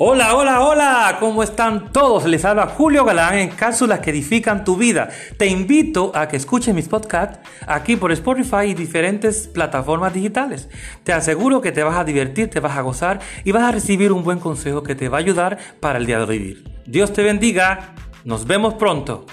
Hola, hola, hola, ¿cómo están todos? Les habla Julio Galán en cápsulas que edifican tu vida. Te invito a que escuches mis podcasts aquí por Spotify y diferentes plataformas digitales. Te aseguro que te vas a divertir, te vas a gozar y vas a recibir un buen consejo que te va a ayudar para el día de vivir. Dios te bendiga, nos vemos pronto.